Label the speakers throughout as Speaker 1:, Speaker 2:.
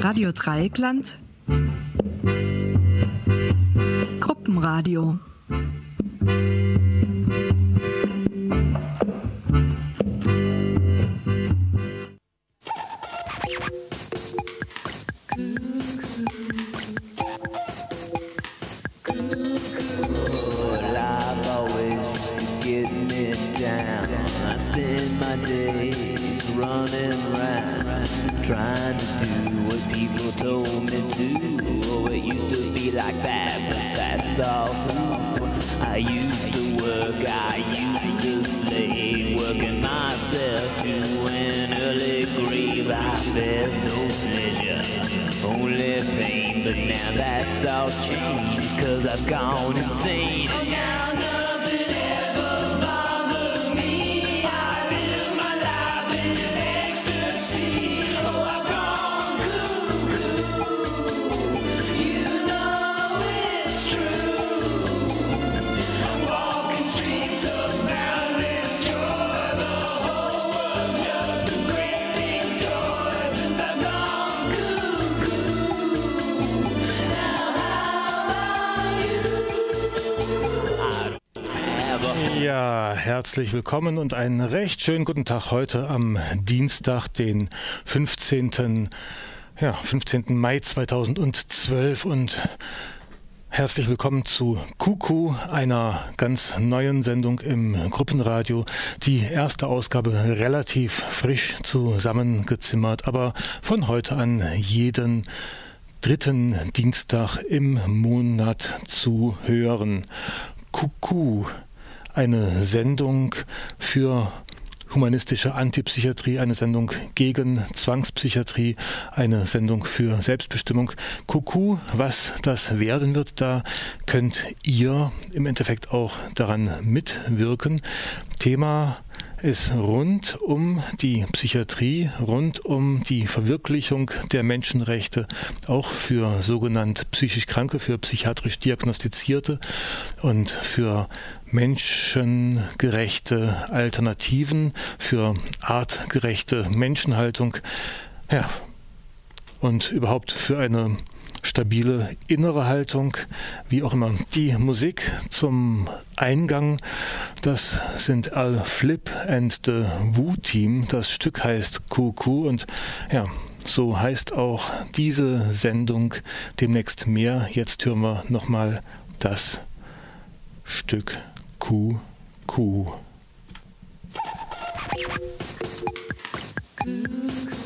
Speaker 1: Radio Dreieckland. Gruppenradio
Speaker 2: used to work, I used to slave, working myself to an early grave. I felt no pleasure, only pain. But now that's all changed, cause I've gone insane.
Speaker 3: Herzlich willkommen und einen recht schönen guten Tag heute am Dienstag, den 15. Ja, 15. Mai 2012 und herzlich willkommen zu Kuku, einer ganz neuen Sendung im Gruppenradio. Die erste Ausgabe relativ frisch zusammengezimmert, aber von heute an jeden dritten Dienstag im Monat zu hören. Kuku eine Sendung für humanistische Antipsychiatrie, eine Sendung gegen Zwangspsychiatrie, eine Sendung für Selbstbestimmung. Kuku, was das werden wird, da könnt ihr im Endeffekt auch daran mitwirken. Thema ist rund um die Psychiatrie, rund um die Verwirklichung der Menschenrechte, auch für sogenannt psychisch Kranke, für psychiatrisch Diagnostizierte und für menschengerechte Alternativen, für artgerechte Menschenhaltung, ja, und überhaupt für eine stabile innere Haltung, wie auch immer. Die Musik zum Eingang, das sind Al Flip and the Wu Team. Das Stück heißt QQ und ja, so heißt auch diese Sendung demnächst mehr. Jetzt hören wir nochmal das Stück QQ.
Speaker 2: Life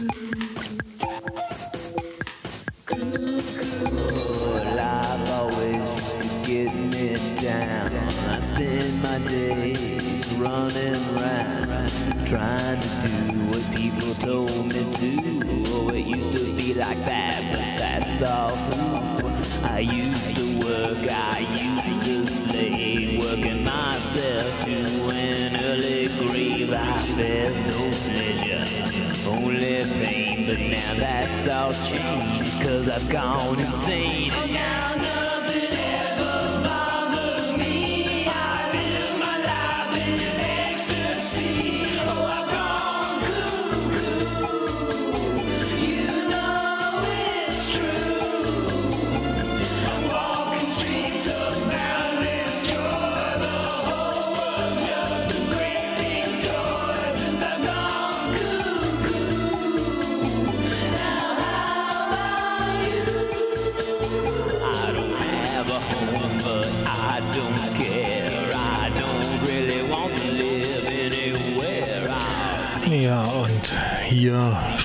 Speaker 2: my days running around, trying to do what people told me to. Oh, it used to be like that, but that's all through. I used to work, I used to slave, working myself to an early grave. I felt no pleasure, only pain, but now that's all changed, cause I've gone insane.
Speaker 3: Oh,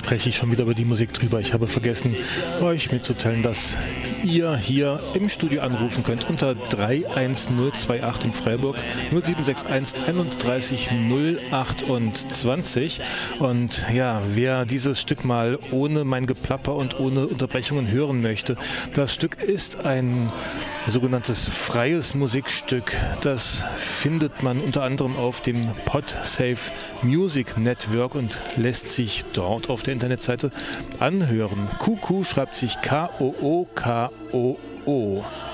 Speaker 3: spreche ich schon wieder über die Musik drüber. Ich habe vergessen, euch mitzuteilen, dass ihr hier im Studio anrufen könnt unter 31028 in Freiburg 0761 31 028. Und ja, wer dieses Stück mal ohne mein Geplapper und ohne Unterbrechungen hören möchte, das Stück ist ein sogenanntes freies Musikstück. Das findet man unter anderem auf dem Podsafe Music Network und lässt sich dort auf der Internetseite anhören. Kuku schreibt sich K-O-O-K-O-O.
Speaker 4: It's a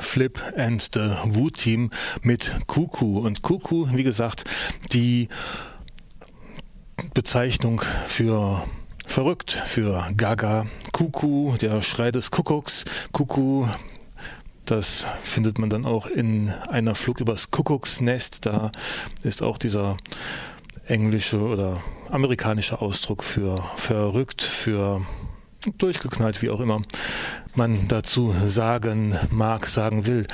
Speaker 3: Flip and the Wu Team mit Kuku. Und Kuku, wie gesagt, die Bezeichnung für verrückt, für Gaga. Kuku, der Schrei des Kuckucks. Kuku, das findet man dann auch in einer Flug übers Kuckucksnest. Da ist auch dieser englische oder amerikanische Ausdruck für verrückt, für durchgeknallt, wie auch immer man dazu sagen mag, sagen will.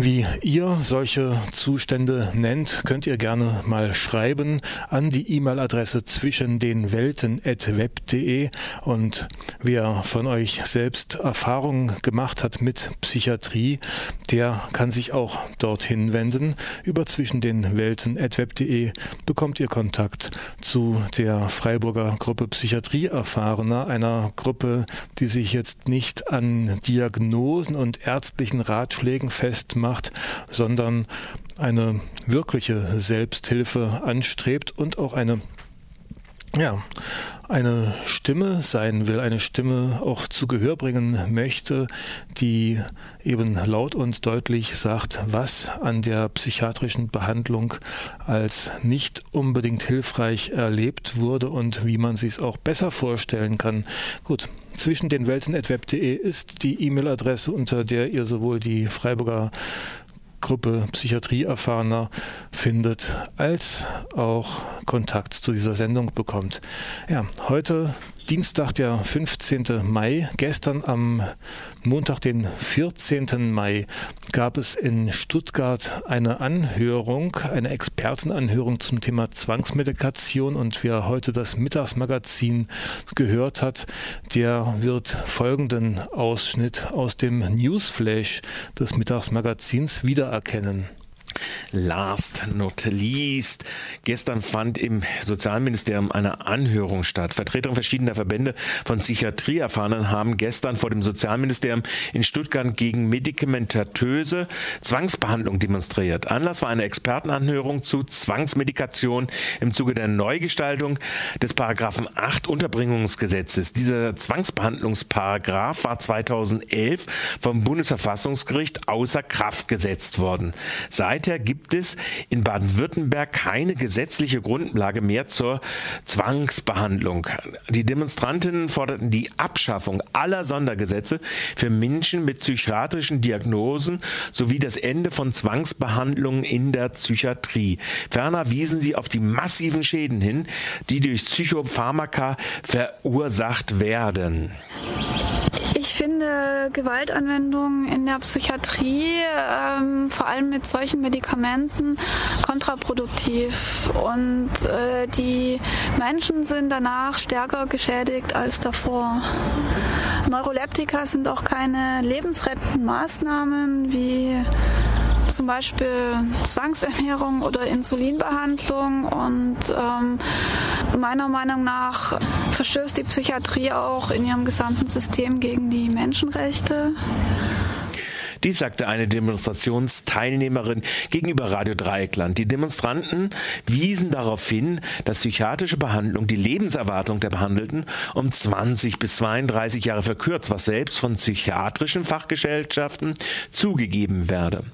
Speaker 3: Wie ihr solche Zustände nennt, könnt ihr gerne mal schreiben an die E-Mail-Adresse zwischen den Welten at web.de und wer von euch selbst Erfahrungen gemacht hat mit Psychiatrie, der kann sich auch dorthin wenden. Über zwischen den Welten at web.de bekommt ihr Kontakt zu der Freiburger Gruppe Psychiatrie Erfahrener, einer Gruppe, die sich jetzt nicht an Diagnosen und ärztlichen Ratschlägen festmacht, macht, sondern eine wirkliche Selbsthilfe anstrebt und auch eine ja, eine Stimme sein will, eine Stimme auch zu Gehör bringen möchte, die eben laut und deutlich sagt, was an der psychiatrischen Behandlung als nicht unbedingt hilfreich erlebt wurde und wie man sich es auch besser vorstellen kann. Gut, zwischen den Welten.web.de ist die E-Mail-Adresse, unter der ihr sowohl die Freiburger Gruppe Psychiatrieerfahrener findet, als auch Kontakt zu dieser Sendung bekommt. Ja, heute Dienstag, der 15. Mai. Gestern am Montag, den 14. Mai, gab es in Stuttgart eine Anhörung, eine Expertenanhörung zum Thema Zwangsmedikation. Und wer heute das Mittagsmagazin gehört hat, der wird folgenden Ausschnitt aus dem Newsflash des Mittagsmagazins wiedererkennen.
Speaker 4: Last not least. Gestern fand im Sozialministerium eine Anhörung statt. Vertreter verschiedener Verbände von Psychiatrieerfahrenen haben gestern vor dem Sozialministerium in Stuttgart gegen medikamentöse Zwangsbehandlung demonstriert. Anlass war eine Expertenanhörung zu Zwangsmedikation im Zuge der Neugestaltung des Paragraphen 8 Unterbringungsgesetzes. Dieser Zwangsbehandlungsparagraph war 2011 vom Bundesverfassungsgericht außer Kraft gesetzt worden. Seither Seither gibt es in Baden-Württemberg keine gesetzliche Grundlage mehr zur Zwangsbehandlung. Die Demonstrantinnen forderten die Abschaffung aller Sondergesetze für Menschen mit psychiatrischen Diagnosen sowie das Ende von Zwangsbehandlungen in der Psychiatrie. Ferner wiesen sie auf die massiven Schäden hin, die durch Psychopharmaka verursacht werden.
Speaker 5: Ich finde Gewaltanwendung in der Psychiatrie, ähm, vor allem mit solchen Medikamenten, kontraproduktiv. Und äh, die Menschen sind danach stärker geschädigt als davor. Neuroleptika sind auch keine lebensrettenden Maßnahmen wie zum Beispiel Zwangsernährung oder Insulinbehandlung und ähm, meiner Meinung nach verstößt die Psychiatrie auch in ihrem gesamten System gegen die Menschenrechte.
Speaker 4: Dies sagte eine Demonstrationsteilnehmerin gegenüber Radio Dreieckland. Die Demonstranten wiesen darauf hin, dass psychiatrische Behandlung die Lebenserwartung der Behandelten um 20 bis 32 Jahre verkürzt, was selbst von psychiatrischen Fachgesellschaften zugegeben werde.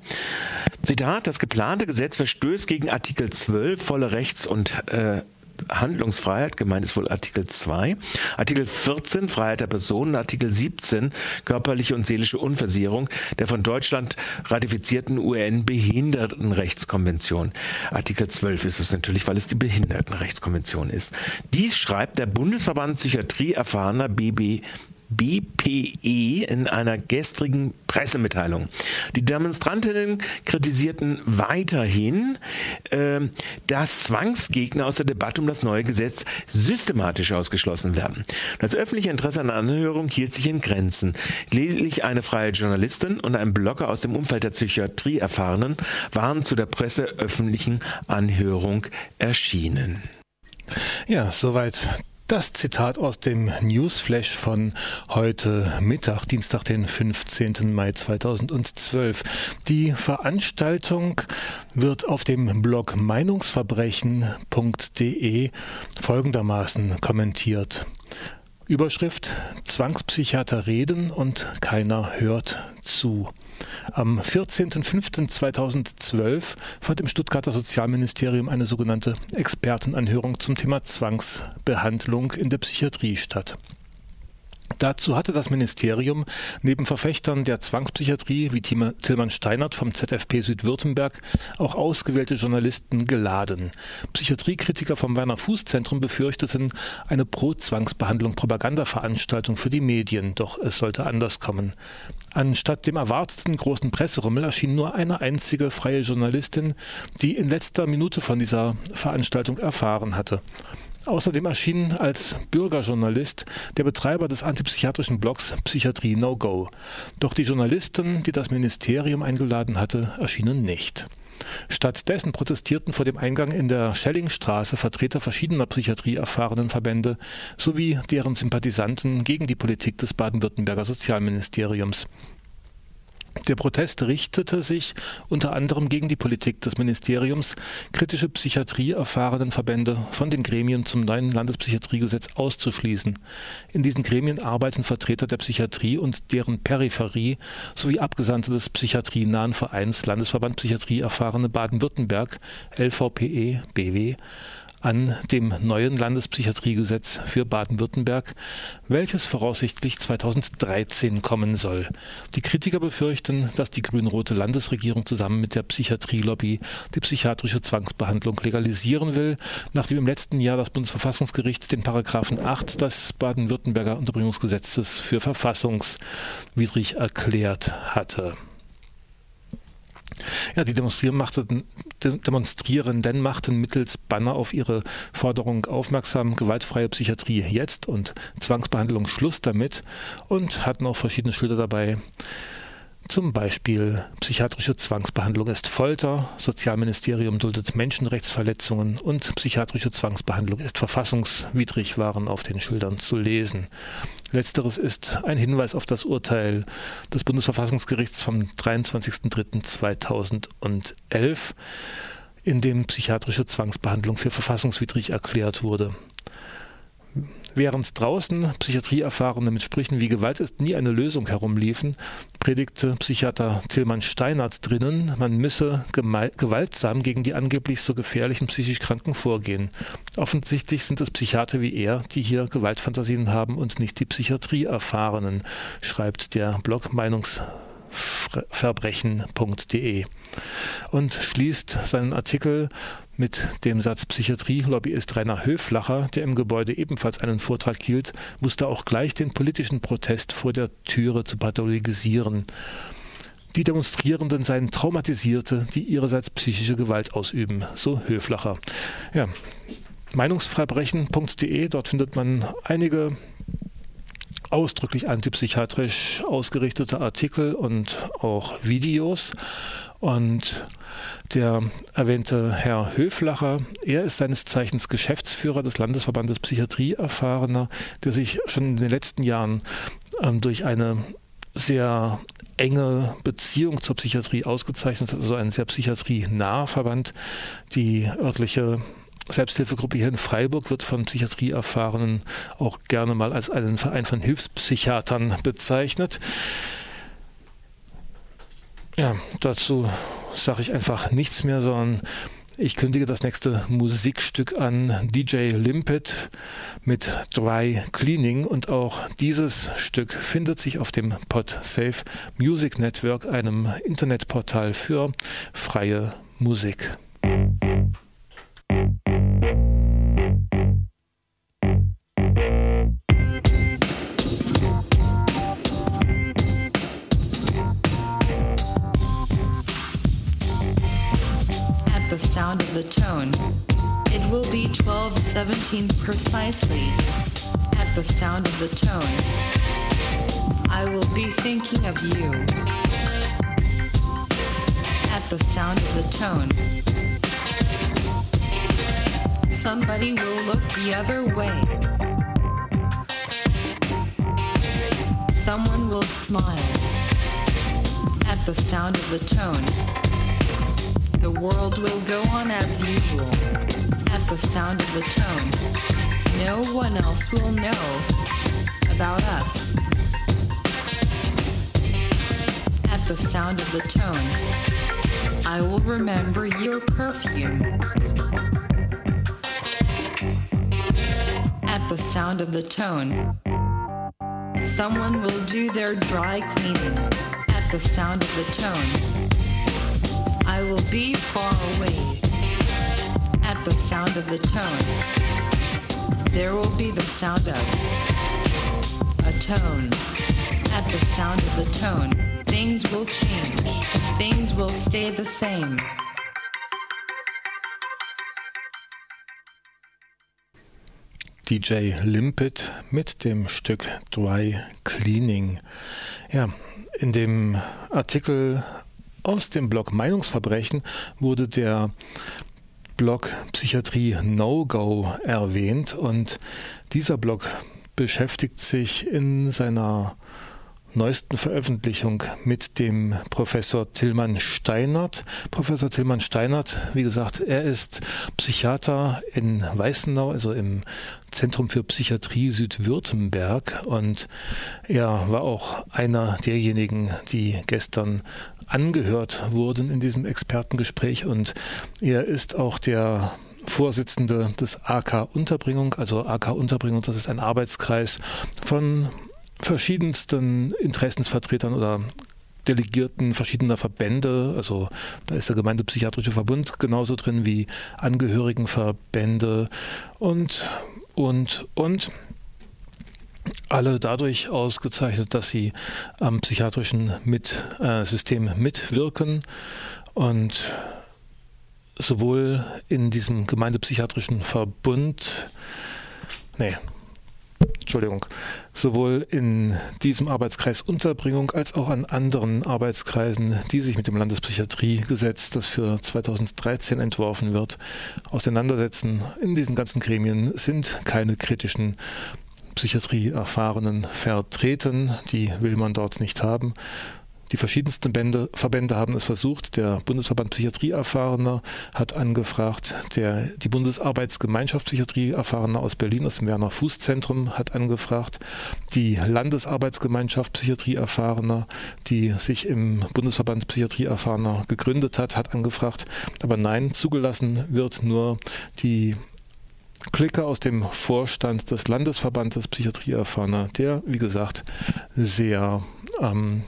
Speaker 4: Zitat, das geplante Gesetz verstößt gegen Artikel 12 volle Rechts- und äh, Handlungsfreiheit, gemeint ist wohl Artikel 2, Artikel 14 Freiheit der Personen, Artikel 17 körperliche und seelische Unversicherung der von Deutschland ratifizierten UN-Behindertenrechtskonvention. Artikel 12 ist es natürlich, weil es die Behindertenrechtskonvention ist. Dies schreibt der Bundesverband Psychiatrie erfahrener BB BPE in einer gestrigen Pressemitteilung. Die Demonstrantinnen kritisierten weiterhin, äh, dass Zwangsgegner aus der Debatte um das neue Gesetz systematisch ausgeschlossen werden. Das öffentliche Interesse an der Anhörung hielt sich in Grenzen. Lediglich eine freie Journalistin und ein Blogger aus dem Umfeld der Psychiatrie erfahrenen waren zu der presseöffentlichen Anhörung erschienen.
Speaker 3: Ja, soweit das Zitat aus dem Newsflash von heute Mittag, Dienstag, den 15. Mai 2012. Die Veranstaltung wird auf dem Blog meinungsverbrechen.de folgendermaßen kommentiert. Überschrift Zwangspsychiater reden und keiner hört zu. Am 14.05.2012 fand im Stuttgarter Sozialministerium eine sogenannte Expertenanhörung zum Thema Zwangsbehandlung in der Psychiatrie statt. Dazu hatte das Ministerium neben Verfechtern der Zwangspsychiatrie wie Tillmann Steinert vom ZFP Südwürttemberg auch ausgewählte Journalisten geladen. Psychiatriekritiker vom Werner Fuß Zentrum befürchteten eine Pro-Zwangsbehandlung Propagandaveranstaltung für die Medien, doch es sollte anders kommen. Anstatt dem erwarteten großen Presserummel erschien nur eine einzige freie Journalistin, die in letzter Minute von dieser Veranstaltung erfahren hatte. Außerdem erschien als Bürgerjournalist der Betreiber des antipsychiatrischen Blogs Psychiatrie No Go. Doch die Journalisten, die das Ministerium eingeladen hatte, erschienen nicht. Stattdessen protestierten vor dem Eingang in der Schellingstraße Vertreter verschiedener psychiatrieerfahrenen Verbände sowie deren Sympathisanten gegen die Politik des Baden-Württemberger Sozialministeriums. Der Protest richtete sich unter anderem gegen die Politik des Ministeriums, kritische Psychiatrie erfahrenen Verbände von den Gremien zum neuen Landespsychiatriegesetz auszuschließen. In diesen Gremien arbeiten Vertreter der Psychiatrie und deren Peripherie sowie Abgesandte des psychiatrienahen Vereins Landesverband Psychiatrie erfahrene Baden-Württemberg LVPE BW an dem neuen Landespsychiatriegesetz für Baden-Württemberg, welches voraussichtlich 2013 kommen soll. Die Kritiker befürchten, dass die grün-rote Landesregierung zusammen mit der Psychiatrielobby die psychiatrische Zwangsbehandlung legalisieren will, nachdem im letzten Jahr das Bundesverfassungsgericht den Paragraphen 8 des Baden-Württemberger Unterbringungsgesetzes für verfassungswidrig erklärt hatte. Ja, die Demonstrierenden machten, mittels Banner auf ihre Forderung aufmerksam, gewaltfreie Psychiatrie jetzt und Zwangsbehandlung Schluss damit und hatten auch verschiedene Schilder dabei. Zum Beispiel psychiatrische Zwangsbehandlung ist Folter, Sozialministerium duldet Menschenrechtsverletzungen und psychiatrische Zwangsbehandlung ist verfassungswidrig waren auf den Schildern zu lesen. Letzteres ist ein Hinweis auf das Urteil des Bundesverfassungsgerichts vom 23.03.2011, in dem psychiatrische Zwangsbehandlung für verfassungswidrig erklärt wurde. Während draußen Psychiatrieerfahrene mit Sprüchen wie Gewalt ist nie eine Lösung herumliefen, predigte Psychiater Tillmann Steinert drinnen, man müsse gewaltsam gegen die angeblich so gefährlichen psychisch Kranken vorgehen. Offensichtlich sind es Psychiater wie er, die hier Gewaltfantasien haben und nicht die Psychiatrieerfahrenen, schreibt der Blog Meinungs verbrechen.de und schließt seinen Artikel mit dem Satz Psychiatrie-Lobbyist Rainer Höflacher, der im Gebäude ebenfalls einen Vortrag hielt, wusste auch gleich den politischen Protest vor der Türe zu pathologisieren. Die Demonstrierenden seien Traumatisierte, die ihrerseits psychische Gewalt ausüben, so Höflacher. Ja, Meinungsverbrechen.de, dort findet man einige ausdrücklich antipsychiatrisch ausgerichtete Artikel und auch Videos. Und der erwähnte Herr Höflacher, er ist seines Zeichens Geschäftsführer des Landesverbandes Psychiatrie erfahrener, der sich schon in den letzten Jahren ähm, durch eine sehr enge Beziehung zur Psychiatrie ausgezeichnet hat, also ein sehr psychiatrienaher Verband. Die örtliche Selbsthilfegruppe hier in Freiburg wird von Psychiatrieerfahrenen auch gerne mal als einen Verein von Hilfspsychiatern bezeichnet. Ja, dazu sage ich einfach nichts mehr, sondern ich kündige das nächste Musikstück an DJ Limpet mit Dry Cleaning und auch dieses Stück findet sich auf dem PodSafe Music Network, einem Internetportal für freie Musik.
Speaker 6: Sound of the tone. It will be 1217 precisely at the sound of the tone. I will be thinking of you at the sound of the tone. Somebody will look the other way. Someone will smile at the sound of the tone. The world will go on as usual at the sound of the tone. No one else will know about us. At the sound of the tone, I will remember your perfume. At the sound of the tone, someone will do their dry cleaning. At the sound of the tone, will be far away. At the sound of the tone, there will be the sound of a tone. At the sound of the tone, things will change. Things will stay the same.
Speaker 3: DJ Limpet mit dem Stück Dry Cleaning. Ja, in dem Artikel aus dem Blog Meinungsverbrechen wurde der Blog Psychiatrie No-Go erwähnt und dieser Blog beschäftigt sich in seiner neuesten Veröffentlichung mit dem Professor Tillmann Steinert. Professor Tillmann Steinert, wie gesagt, er ist Psychiater in Weißenau, also im Zentrum für Psychiatrie Südwürttemberg und er war auch einer derjenigen, die gestern angehört wurden in diesem Expertengespräch. Und er ist auch der Vorsitzende des AK Unterbringung. Also AK Unterbringung, das ist ein Arbeitskreis von verschiedensten Interessensvertretern oder Delegierten verschiedener Verbände, also da ist der Gemeindepsychiatrische Verbund genauso drin wie Angehörigenverbände und, und, und alle dadurch ausgezeichnet, dass sie am psychiatrischen mit, äh, System mitwirken und sowohl in diesem gemeindepsychiatrischen Verbund, nee, Entschuldigung, sowohl in diesem Arbeitskreis Unterbringung als auch an anderen Arbeitskreisen, die sich mit dem Landespsychiatriegesetz, das für 2013 entworfen wird, auseinandersetzen. In diesen ganzen Gremien sind keine kritischen Psychiatrieerfahrenen vertreten. Die will man dort nicht haben. Die verschiedensten Bände, Verbände haben es versucht. Der Bundesverband Psychiatrieerfahrener hat angefragt. Der, die Bundesarbeitsgemeinschaft Psychiatrieerfahrener aus Berlin, aus dem Werner Fuß Zentrum, hat angefragt. Die Landesarbeitsgemeinschaft Psychiatrieerfahrener, die sich im Bundesverband Psychiatrieerfahrener gegründet hat, hat angefragt. Aber nein, zugelassen wird nur die Clique aus dem Vorstand des Landesverbandes Psychiatrieerfahrener, der, wie gesagt, sehr ähm,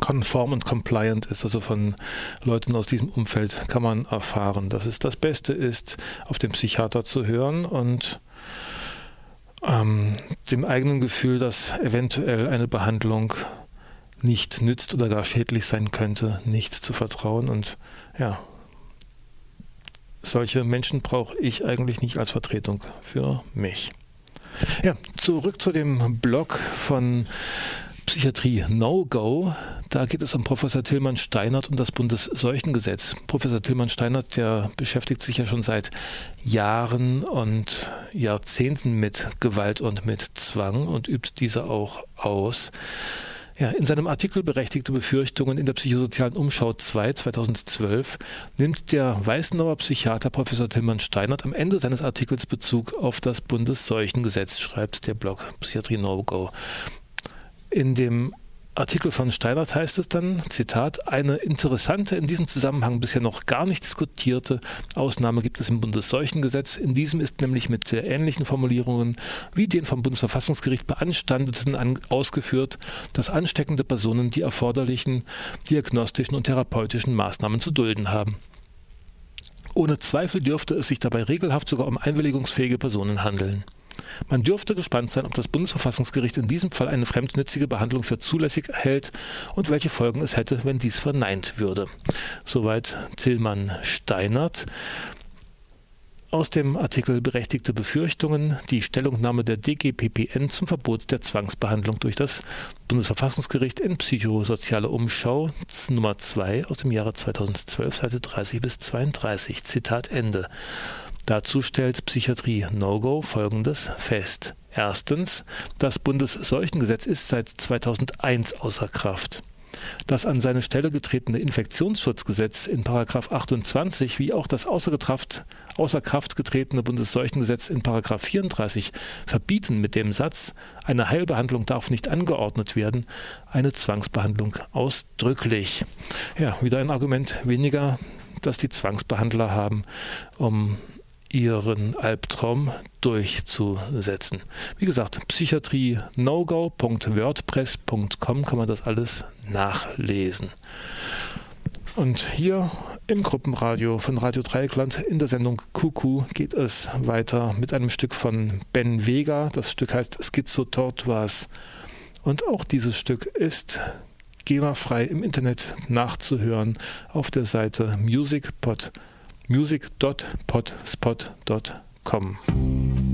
Speaker 3: konform und compliant ist, also von Leuten aus diesem Umfeld kann man erfahren, dass es das Beste ist, auf den Psychiater zu hören und ähm, dem eigenen Gefühl, dass eventuell eine Behandlung nicht nützt oder gar schädlich sein könnte, nicht zu vertrauen. Und ja, solche Menschen brauche ich eigentlich nicht als Vertretung für mich. Ja, zurück zu dem Blog von Psychiatrie No-Go. Da geht es um Professor Tillmann Steinert und das Bundesseuchengesetz. Professor Tillmann Steinert, der beschäftigt sich ja schon seit Jahren und Jahrzehnten mit Gewalt und mit Zwang und übt diese auch aus. Ja, in seinem Artikel Berechtigte Befürchtungen in der psychosozialen Umschau 2 2012 nimmt der Weißenauer Psychiater Professor Tillmann Steinert am Ende seines Artikels Bezug auf das Bundesseuchengesetz, schreibt der Blog Psychiatrie No Go. In dem Artikel von Steinert heißt es dann, Zitat, eine interessante, in diesem Zusammenhang bisher noch gar nicht diskutierte Ausnahme gibt es im Bundesseuchengesetz. In diesem ist nämlich mit sehr ähnlichen Formulierungen wie den vom Bundesverfassungsgericht beanstandeten an, ausgeführt, dass ansteckende Personen die erforderlichen diagnostischen und therapeutischen Maßnahmen zu dulden haben. Ohne Zweifel dürfte es sich dabei regelhaft sogar um einwilligungsfähige Personen handeln. Man dürfte gespannt sein, ob das Bundesverfassungsgericht in diesem Fall eine fremdnützige Behandlung für zulässig hält und welche Folgen es hätte, wenn dies verneint würde. Soweit Tillmann Steinert. Aus dem Artikel Berechtigte Befürchtungen, die Stellungnahme der DGPPN zum Verbot der Zwangsbehandlung durch das Bundesverfassungsgericht in Psychosoziale Umschau Nummer 2 aus dem Jahre 2012, Seite 30 bis 32. Zitat Ende. Dazu stellt Psychiatrie No-Go Folgendes fest. Erstens, das Bundesseuchengesetz ist seit 2001 außer Kraft. Das an seine Stelle getretene Infektionsschutzgesetz in Paragraph 28 wie auch das außer Kraft, getretene Bundesseuchengesetz in Paragraph 34 verbieten mit dem Satz, eine Heilbehandlung darf nicht angeordnet werden, eine Zwangsbehandlung ausdrücklich. Ja, wieder ein Argument weniger, das die Zwangsbehandler haben, um ihren Albtraum durchzusetzen. Wie gesagt, psychiatrie nogo.wordpress.com kann man das alles nachlesen. Und hier im Gruppenradio von Radio Dreieckland in der Sendung Kuku geht es weiter mit einem Stück von Ben Vega. Das Stück heißt Schizo Tortuas. Und auch dieses Stück ist GEMA-frei im Internet nachzuhören auf der Seite musicpod.com music.potspot.com.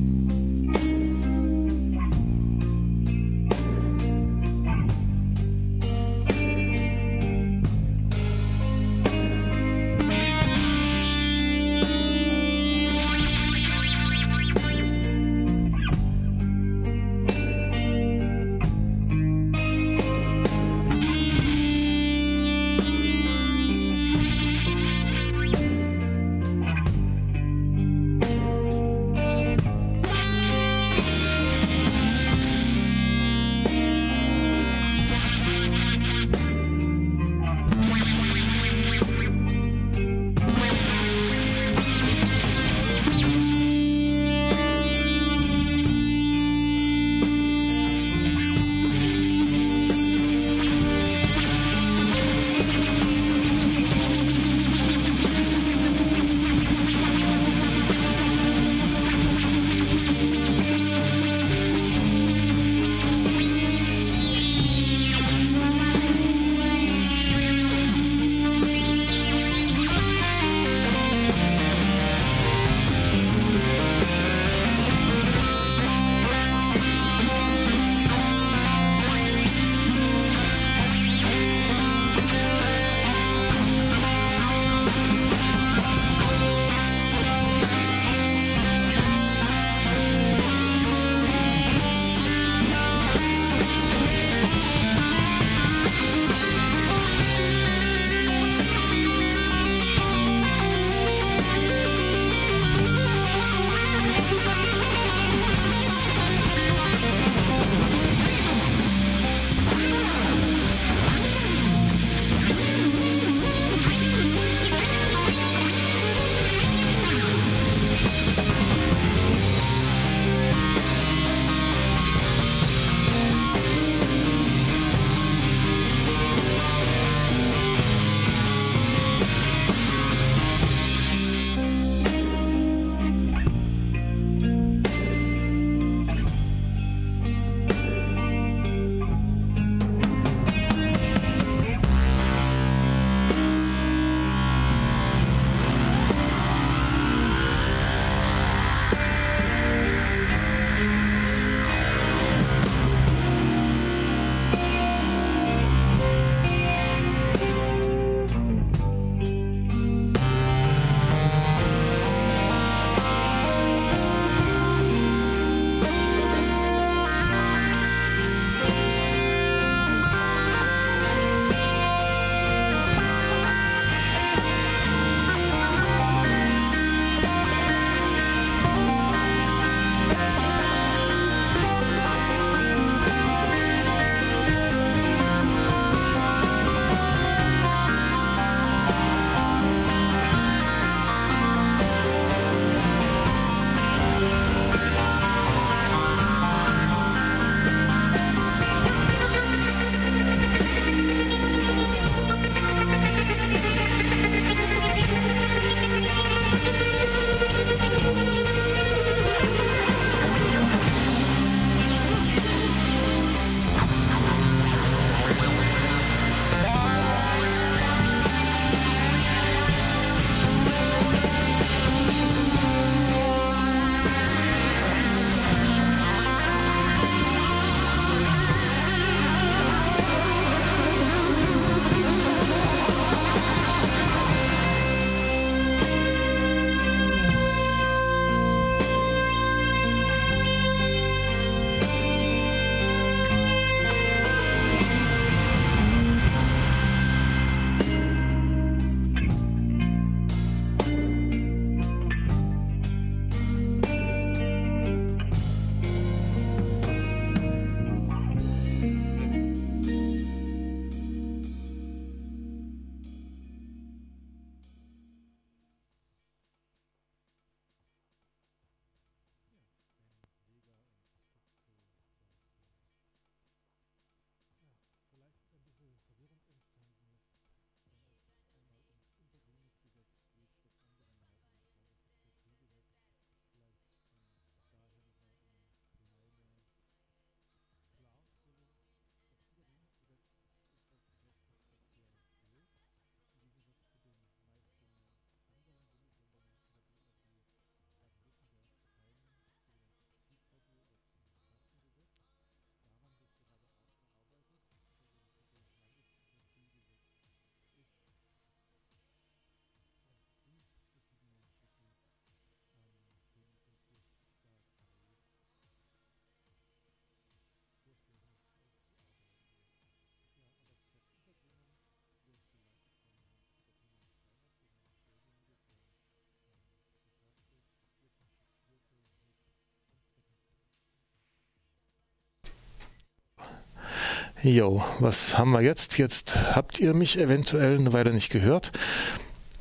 Speaker 3: Jo, was haben wir jetzt? Jetzt habt ihr mich eventuell eine Weile nicht gehört.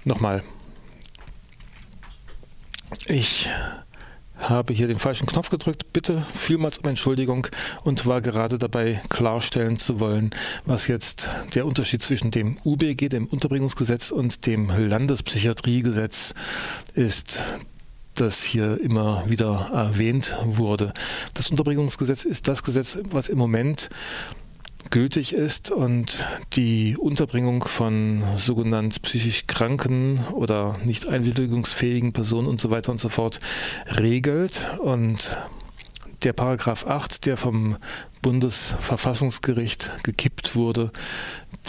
Speaker 3: Nochmal. Ich habe hier den falschen Knopf gedrückt. Bitte vielmals um Entschuldigung und war gerade dabei klarstellen zu wollen, was jetzt der Unterschied zwischen dem UBG, dem Unterbringungsgesetz, und dem Landespsychiatriegesetz ist das hier immer wieder erwähnt wurde. Das Unterbringungsgesetz ist das Gesetz, was im Moment gültig ist und die Unterbringung von sogenannt psychisch kranken oder nicht einwilligungsfähigen Personen und so weiter und so fort regelt. Und der Paragraph 8, der vom Bundesverfassungsgericht gekippt wurde,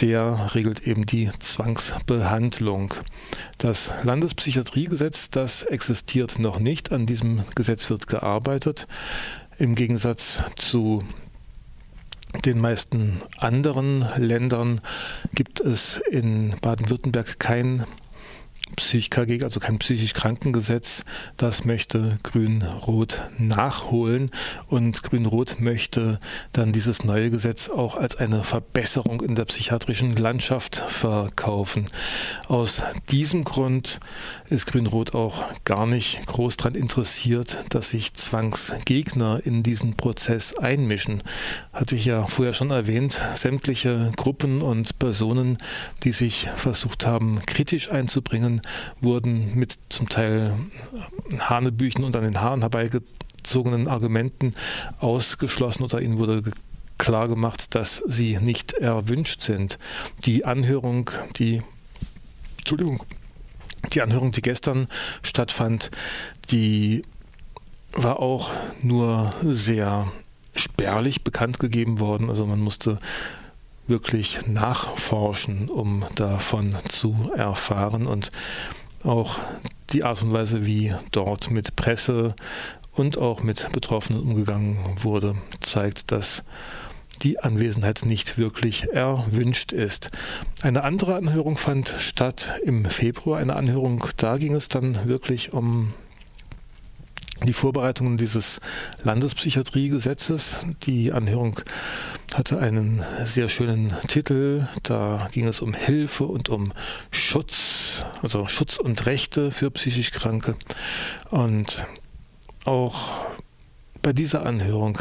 Speaker 3: der regelt eben die Zwangsbehandlung. Das Landespsychiatriegesetz, das existiert noch nicht. An diesem Gesetz wird gearbeitet. Im Gegensatz zu den meisten anderen Ländern gibt es in Baden-Württemberg kein PsychKG, also kein psychisch Krankengesetz. Das möchte Grün-Rot nachholen und Grün-Rot möchte dann dieses neue Gesetz auch als eine Verbesserung in der psychiatrischen Landschaft verkaufen. Aus diesem Grund ist Grün-Rot auch gar nicht groß daran interessiert, dass sich Zwangsgegner in diesen Prozess einmischen. Hatte ich ja vorher schon erwähnt, sämtliche Gruppen und Personen, die sich versucht haben, kritisch einzubringen, wurden mit zum Teil Hanebüchen und an den Haaren herbeigezogenen Argumenten ausgeschlossen oder ihnen wurde klar gemacht, dass sie nicht erwünscht sind. Die Anhörung, die Entschuldigung, die Anhörung, die gestern stattfand, die war auch nur sehr spärlich bekannt gegeben worden. Also man musste wirklich nachforschen, um davon zu erfahren und auch die Art und Weise, wie dort mit Presse und auch mit Betroffenen umgegangen wurde, zeigt, dass die Anwesenheit nicht wirklich erwünscht ist. Eine andere Anhörung fand statt im Februar, eine Anhörung, da ging es dann wirklich um die Vorbereitungen dieses Landespsychiatriegesetzes. Die Anhörung hatte einen sehr schönen Titel. Da ging es um Hilfe und um Schutz, also Schutz und Rechte für psychisch Kranke. Und auch bei dieser Anhörung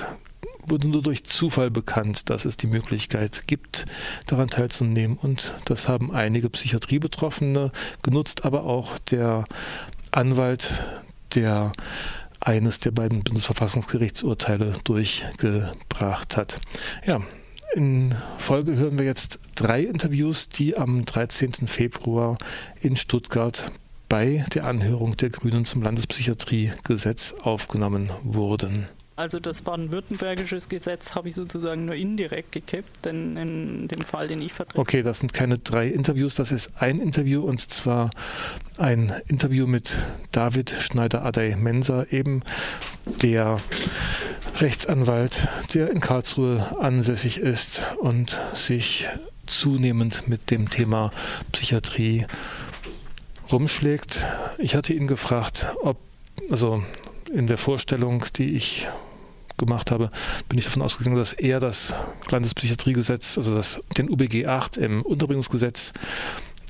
Speaker 3: wurde nur durch Zufall bekannt, dass es die Möglichkeit gibt, daran teilzunehmen. Und das haben einige Psychiatriebetroffene genutzt, aber auch der Anwalt, der eines der beiden Bundesverfassungsgerichtsurteile durchgebracht hat. Ja, in Folge hören wir jetzt drei Interviews, die am 13. Februar in Stuttgart bei der Anhörung der Grünen zum Landespsychiatriegesetz aufgenommen wurden.
Speaker 7: Also das baden-württembergische Gesetz habe ich sozusagen nur indirekt gekippt, denn in dem Fall, den ich vertrete.
Speaker 3: Okay, das sind keine drei Interviews, das ist ein Interview und zwar ein Interview mit David Schneider-Adey-Menser, eben der Rechtsanwalt, der in Karlsruhe ansässig ist und sich zunehmend mit dem Thema Psychiatrie rumschlägt. Ich hatte ihn gefragt, ob, also in der Vorstellung, die ich gemacht habe, bin ich davon ausgegangen, dass er das Landespsychiatriegesetz, also das, den UBG 8 im Unterbringungsgesetz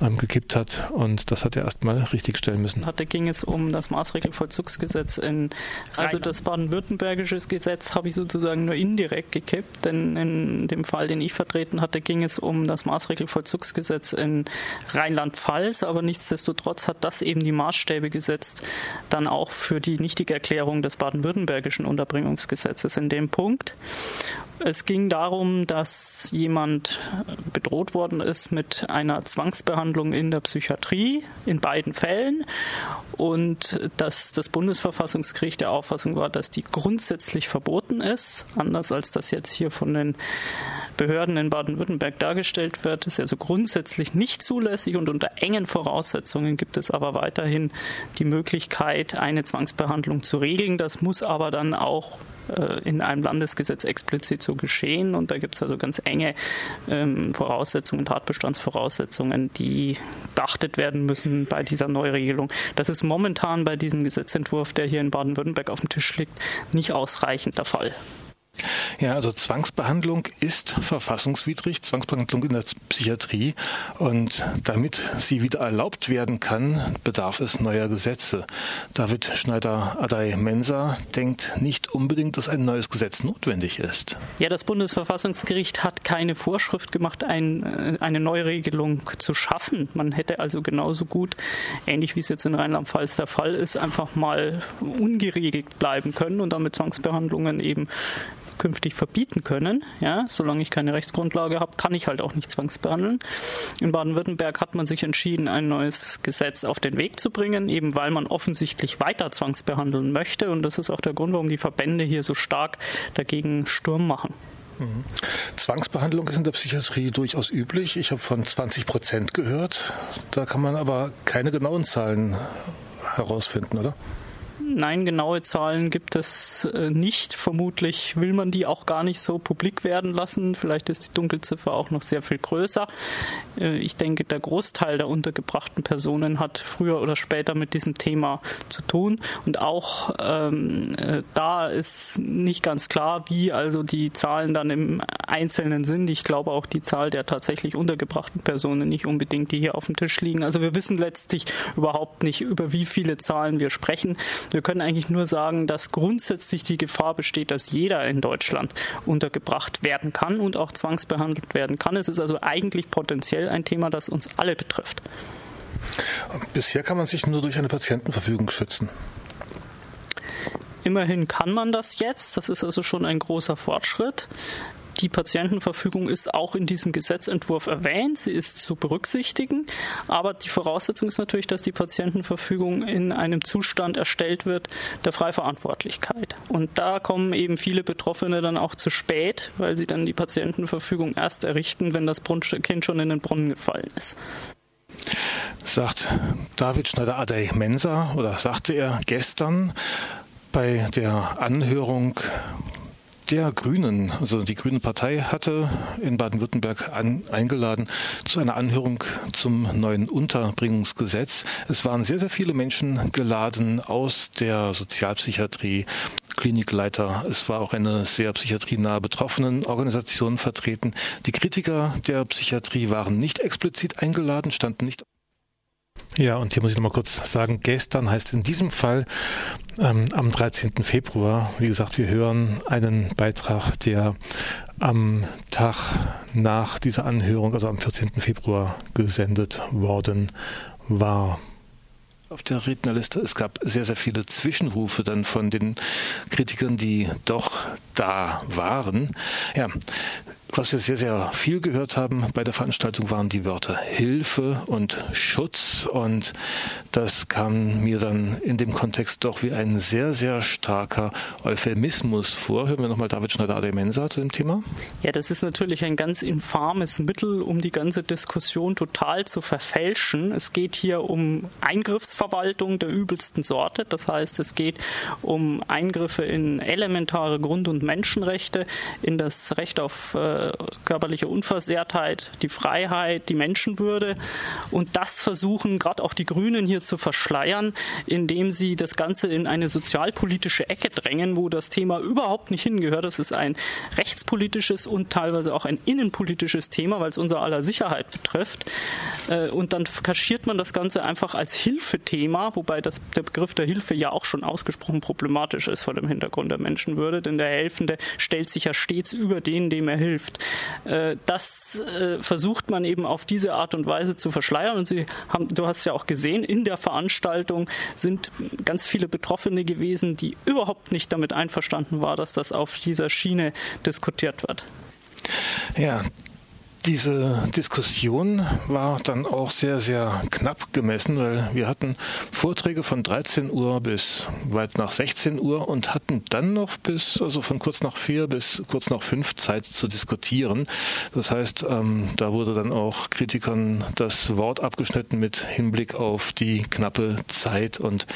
Speaker 3: ähm, gekippt hat und das hat er erstmal richtig stellen müssen.
Speaker 7: Da ging es um das Maßregelvollzugsgesetz in also das baden-württembergische Gesetz habe ich sozusagen nur indirekt gekippt, denn in dem Fall, den ich vertreten hatte, ging es um das Maßregelvollzugsgesetz in Rheinland-Pfalz, aber nichtsdestotrotz hat das eben die Maßstäbe gesetzt, dann auch für die Nichtigerklärung des baden-württembergischen Unterbringungsgesetzes in dem Punkt. Es ging darum, dass jemand bedroht worden ist mit einer Zwangsbehandlung in der Psychiatrie in beiden Fällen und dass das Bundesverfassungsgericht der Auffassung war, dass die grundsätzlich verboten ist, anders als das jetzt hier von den Behörden in Baden-Württemberg dargestellt wird, ist also grundsätzlich nicht zulässig und unter engen Voraussetzungen gibt es aber weiterhin die Möglichkeit, eine Zwangsbehandlung zu regeln. Das muss aber dann auch in einem Landesgesetz explizit so geschehen. Und da gibt es also ganz enge ähm, Voraussetzungen, Tatbestandsvoraussetzungen, die beachtet werden müssen bei dieser Neuregelung. Das ist momentan bei diesem Gesetzentwurf, der hier in Baden-Württemberg auf dem Tisch liegt, nicht ausreichend der Fall.
Speaker 3: Ja, also Zwangsbehandlung ist verfassungswidrig, Zwangsbehandlung in der Psychiatrie. Und damit sie wieder erlaubt werden kann, bedarf es neuer Gesetze. David Schneider-Adai-Mensa denkt nicht unbedingt, dass ein neues Gesetz notwendig ist.
Speaker 7: Ja, das Bundesverfassungsgericht hat keine Vorschrift gemacht, ein, äh, eine Neuregelung zu schaffen. Man hätte also genauso gut, ähnlich wie es jetzt in Rheinland-Pfalz der Fall ist, einfach mal ungeregelt bleiben können und damit Zwangsbehandlungen eben künftig verbieten können. Ja, solange ich keine Rechtsgrundlage habe, kann ich halt auch nicht zwangsbehandeln. In Baden-Württemberg hat man sich entschieden, ein neues Gesetz auf den Weg zu bringen, eben weil man offensichtlich weiter zwangsbehandeln möchte. Und das ist auch der Grund, warum die Verbände hier so stark dagegen Sturm machen.
Speaker 3: Mhm. Zwangsbehandlung ist in der Psychiatrie durchaus üblich. Ich habe von 20 Prozent gehört. Da kann man aber keine genauen Zahlen herausfinden, oder?
Speaker 7: Nein, genaue Zahlen gibt es äh, nicht. Vermutlich will man die auch gar nicht so publik werden lassen. Vielleicht ist die Dunkelziffer auch noch sehr viel größer. Äh, ich denke, der Großteil der untergebrachten Personen hat früher oder später mit diesem Thema zu tun. Und auch ähm, äh, da ist nicht ganz klar, wie also die Zahlen dann im Einzelnen sind. Ich glaube auch die Zahl der tatsächlich untergebrachten Personen nicht unbedingt, die hier auf dem Tisch liegen. Also wir wissen letztlich überhaupt nicht, über wie viele Zahlen wir sprechen. Wir können eigentlich nur sagen, dass grundsätzlich die Gefahr besteht, dass jeder in Deutschland untergebracht werden kann und auch zwangsbehandelt werden kann. Es ist also eigentlich potenziell ein Thema, das uns alle betrifft.
Speaker 3: Bisher kann man sich nur durch eine Patientenverfügung schützen.
Speaker 7: Immerhin kann man das jetzt. Das ist also schon ein großer Fortschritt. Die Patientenverfügung ist auch in diesem Gesetzentwurf erwähnt. Sie ist zu berücksichtigen. Aber die Voraussetzung ist natürlich, dass die Patientenverfügung in einem Zustand erstellt wird der Freiverantwortlichkeit. Und da kommen eben viele Betroffene dann auch zu spät, weil sie dann die Patientenverfügung erst errichten, wenn das Kind schon in den Brunnen gefallen ist
Speaker 3: sagt David Schneider-Adey-Mensa oder sagte er gestern bei der Anhörung der Grünen, also die Grüne Partei hatte in Baden-Württemberg eingeladen zu einer Anhörung zum neuen Unterbringungsgesetz. Es waren sehr, sehr viele Menschen geladen aus der Sozialpsychiatrie, Klinikleiter. Es war auch eine sehr psychiatrienahe betroffenen Organisation vertreten. Die Kritiker der Psychiatrie waren nicht explizit eingeladen, standen nicht ja, und hier muss ich nochmal kurz sagen, gestern heißt in diesem Fall ähm, am 13. Februar. Wie gesagt, wir hören einen Beitrag, der am Tag nach dieser Anhörung, also am 14. Februar, gesendet worden war auf der Rednerliste. Es gab sehr, sehr viele Zwischenrufe dann von den Kritikern, die doch da waren. Ja, was wir sehr, sehr viel gehört haben bei der Veranstaltung waren die Wörter Hilfe und Schutz. Und das kam mir dann in dem Kontext doch wie ein sehr, sehr starker Euphemismus vor. Hören wir nochmal David Schneider-Ademensa zu dem Thema.
Speaker 7: Ja, das ist natürlich ein ganz infames Mittel, um die ganze Diskussion total zu verfälschen. Es geht hier um Eingriffsverwaltung der übelsten Sorte. Das heißt, es geht um Eingriffe in elementare Grund- und Menschenrechte, in das Recht auf äh, körperliche Unversehrtheit, die Freiheit, die Menschenwürde. Und das versuchen gerade auch die Grünen hier zu verschleiern, indem sie das Ganze in eine sozialpolitische Ecke drängen, wo das Thema überhaupt nicht hingehört. Das ist ein rechtspolitisches und teilweise auch ein innenpolitisches Thema, weil es unser aller Sicherheit betrifft. Äh, und dann kaschiert man das Ganze einfach als Hilfethema, wobei das, der Begriff der Hilfe ja auch schon ausgesprochen problematisch ist vor dem Hintergrund der Menschenwürde, denn der Helfende stellt sich ja stets über den, dem er hilft. Äh, das äh, versucht man eben auf diese Art und Weise zu verschleiern. Und Sie haben, du hast ja auch gesehen, in der Veranstaltung sind ganz viele Betroffene gewesen, die überhaupt nicht damit einverstanden waren, dass das auf dieser Schiene diskutiert wird.
Speaker 3: Ja, diese Diskussion war dann auch sehr, sehr knapp gemessen, weil wir hatten Vorträge von 13 Uhr bis weit nach 16 Uhr und hatten dann noch bis, also von kurz nach vier bis kurz nach fünf Zeit zu diskutieren. Das heißt, ähm, da wurde dann auch Kritikern das Wort abgeschnitten mit Hinblick auf die knappe Zeit und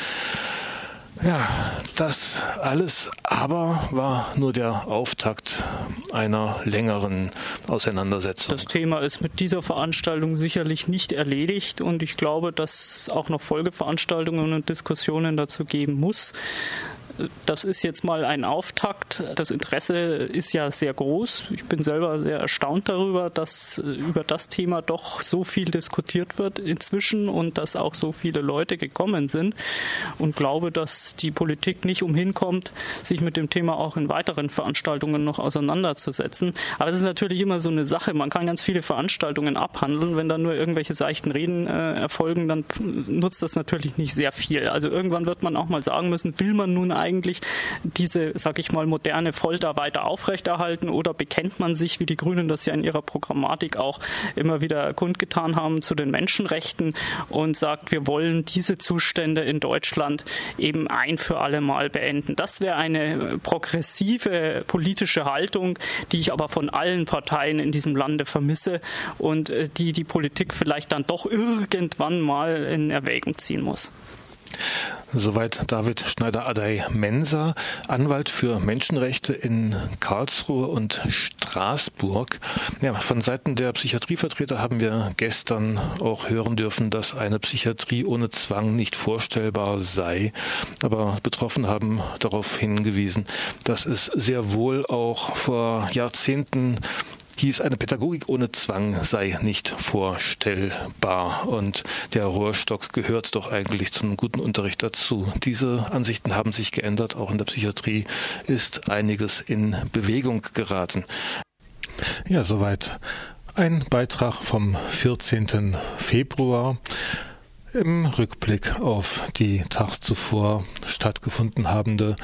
Speaker 3: ja, das alles aber war nur der Auftakt einer längeren Auseinandersetzung.
Speaker 7: Das Thema ist mit dieser Veranstaltung sicherlich nicht erledigt und ich glaube, dass es auch noch Folgeveranstaltungen und Diskussionen dazu geben muss. Das ist jetzt mal ein Auftakt. Das Interesse ist ja sehr groß. Ich bin selber sehr erstaunt darüber, dass über das Thema doch so viel diskutiert wird inzwischen und dass auch so viele Leute gekommen sind und glaube, dass die Politik nicht umhin kommt, sich mit dem Thema auch in weiteren Veranstaltungen noch auseinanderzusetzen. Aber es ist natürlich immer so eine Sache. Man kann ganz viele Veranstaltungen abhandeln. Wenn dann nur irgendwelche seichten Reden äh, erfolgen, dann nutzt das natürlich nicht sehr viel. Also irgendwann wird man auch mal sagen müssen, will man nun eigentlich diese, sag ich mal, moderne Folter weiter aufrechterhalten oder bekennt man sich, wie die Grünen das ja in ihrer Programmatik auch immer wieder kundgetan haben, zu den Menschenrechten und sagt, wir wollen diese Zustände in Deutschland eben ein für alle Mal beenden. Das wäre eine progressive politische Haltung, die ich aber von allen Parteien in diesem Lande vermisse und äh, die die Politik vielleicht dann doch irgendwann mal in Erwägung ziehen muss.
Speaker 3: Soweit David Schneider-Adey-Menser, Anwalt für Menschenrechte in Karlsruhe und Straßburg. Ja, von Seiten der Psychiatrievertreter haben wir gestern auch hören dürfen, dass eine Psychiatrie ohne Zwang nicht vorstellbar sei. Aber Betroffene haben darauf hingewiesen, dass es sehr wohl auch vor Jahrzehnten hieß, eine Pädagogik ohne Zwang sei nicht vorstellbar. Und der Rohrstock gehört doch eigentlich zum guten Unterricht dazu. Diese Ansichten haben sich geändert. Auch in der Psychiatrie ist einiges in Bewegung geraten. Ja, soweit ein Beitrag vom 14. Februar im Rückblick auf die tags zuvor stattgefunden habende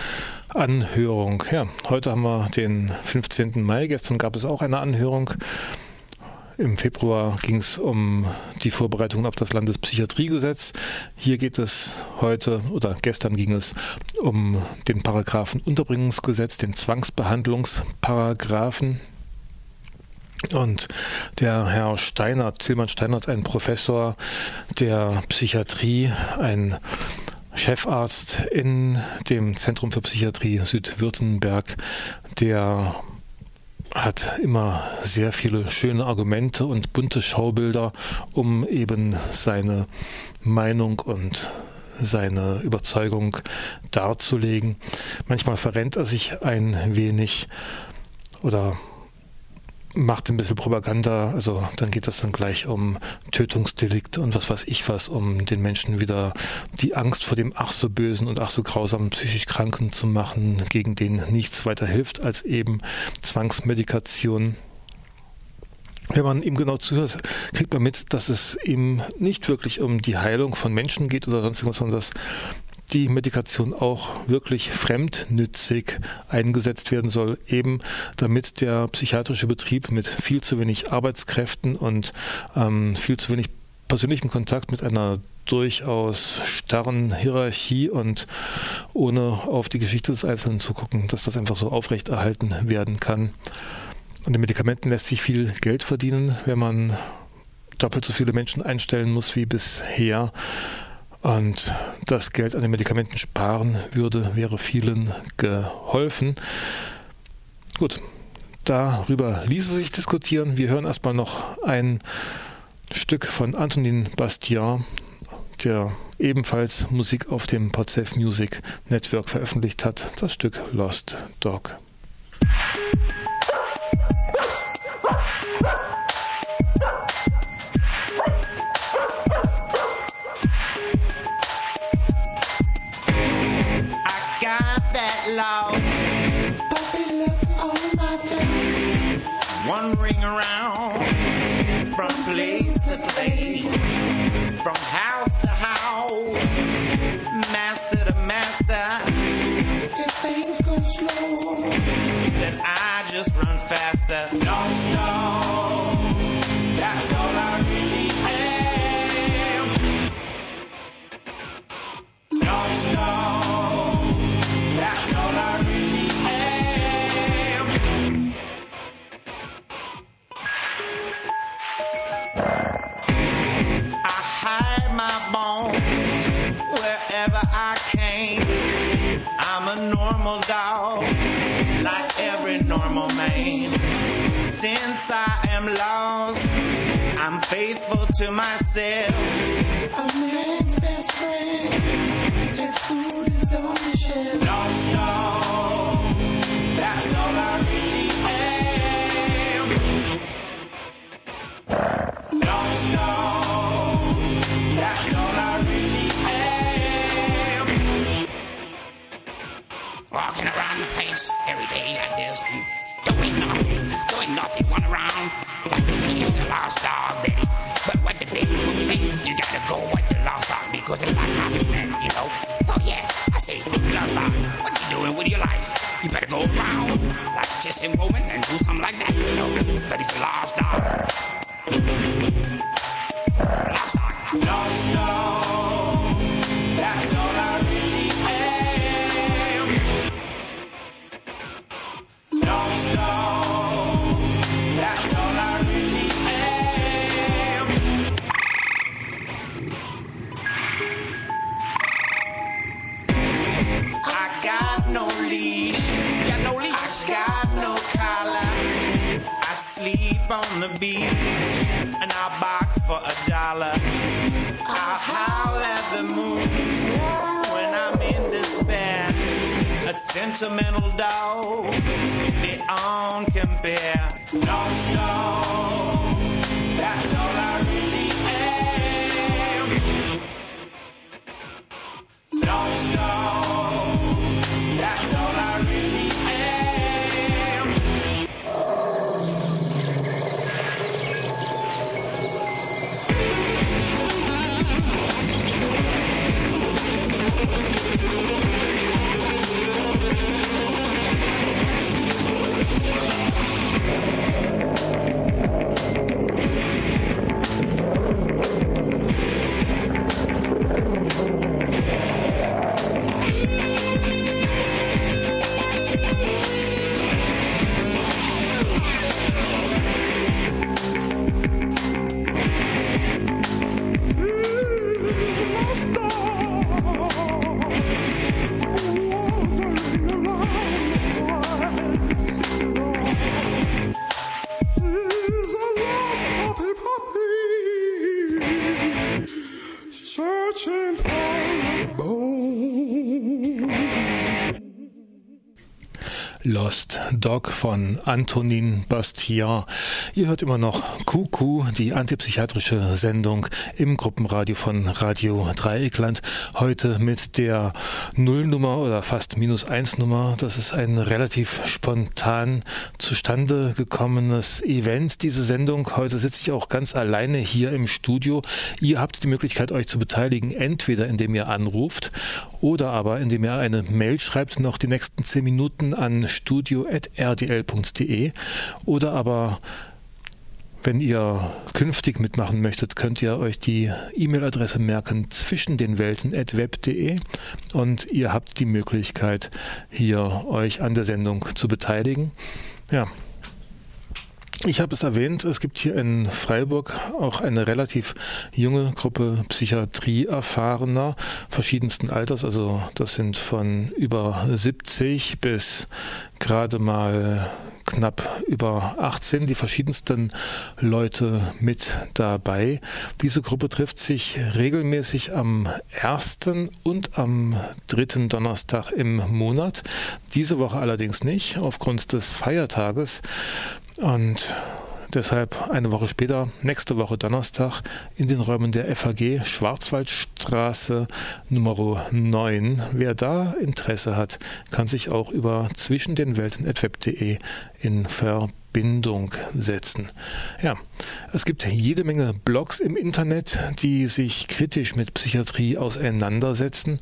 Speaker 3: Anhörung. Ja, heute haben wir den 15. Mai. Gestern gab es auch eine Anhörung. Im Februar ging es um die Vorbereitung auf das Landespsychiatriegesetz. Hier geht es heute oder gestern ging es um den Paragraphen Unterbringungsgesetz, den Zwangsbehandlungsparagraphen. Und der Herr Steinert, Zilman Steinert, ein Professor der Psychiatrie, ein Chefarzt in dem Zentrum für Psychiatrie Südwürttemberg, der hat immer sehr viele schöne Argumente und bunte Schaubilder, um eben seine Meinung und seine Überzeugung darzulegen. Manchmal verrennt er sich ein wenig oder macht ein bisschen Propaganda, also dann geht es dann gleich um Tötungsdelikt und was weiß ich was, um den Menschen wieder die Angst vor dem ach so bösen und ach so grausamen psychisch Kranken zu machen, gegen den nichts weiter hilft als eben Zwangsmedikation. Wenn man ihm genau zuhört, kriegt man mit, dass es ihm nicht wirklich um die Heilung von Menschen geht oder sonst irgendwas, sondern dass die Medikation auch wirklich fremdnützig eingesetzt werden soll, eben damit der psychiatrische Betrieb mit viel zu wenig Arbeitskräften und ähm, viel zu wenig persönlichem Kontakt mit einer durchaus starren Hierarchie und ohne auf die Geschichte des Einzelnen zu gucken, dass das einfach so aufrechterhalten werden kann. An den Medikamenten lässt sich viel Geld verdienen, wenn man doppelt so viele Menschen einstellen muss wie bisher. Und das Geld an den Medikamenten sparen würde, wäre vielen geholfen. Gut, darüber ließe sich diskutieren. Wir hören erstmal noch ein Stück von Antonin Bastian, der ebenfalls Musik auf dem Podsef Music Network veröffentlicht hat. Das Stück Lost Dog.
Speaker 8: Wandering around from place to place, from house to house, master to master. If things go slow, then I just run faster. Don't stop. That's all I I am lost, I'm faithful to myself. A man's best friend, if food is on the shelf. Lost dog, that's all I really am. Lost dog, that's all I really am.
Speaker 9: Walking around the place every day like this, lost dog. But what the big people say, you gotta go with the lost dog because a lot happened then, you know. So yeah, I say, lost dog, what you doing with your life? You better go around like Jesse Romans and do something like that, you know. But it's a. Lost
Speaker 8: sentimental dog Dallas Lost Dog
Speaker 3: von Antonin Bastiat. Ihr hört immer noch Kuku, die antipsychiatrische Sendung im Gruppenradio von Radio Dreieckland. Heute mit der Nullnummer oder fast Minus Eins Nummer. Das ist ein relativ spontan zustande gekommenes Event, diese Sendung. Heute sitze ich auch ganz alleine hier im Studio. Ihr habt die Möglichkeit, euch zu beteiligen, entweder indem ihr anruft oder aber indem ihr eine Mail schreibt, noch die nächsten zehn Minuten an studio.rdl.de oder aber wenn ihr künftig mitmachen möchtet, könnt ihr euch die E-Mail-Adresse merken zwischen den Welten.web.de und ihr habt die Möglichkeit, hier euch an der Sendung zu beteiligen. Ja, ich habe es erwähnt, es gibt hier in Freiburg auch eine relativ junge Gruppe Psychiatrieerfahrener verschiedensten Alters. Also das sind von über 70 bis gerade mal knapp über 18, die verschiedensten Leute mit dabei. Diese Gruppe trifft sich regelmäßig am ersten und am dritten Donnerstag im Monat. Diese Woche allerdings nicht, aufgrund des Feiertages. Und deshalb eine Woche später, nächste Woche Donnerstag, in den Räumen der FAG Schwarzwaldstraße Nummer 9. Wer da Interesse hat, kann sich auch über zwischen den Welten.web.de in Verbindung setzen. Ja, es gibt jede Menge Blogs im Internet, die sich kritisch mit Psychiatrie auseinandersetzen.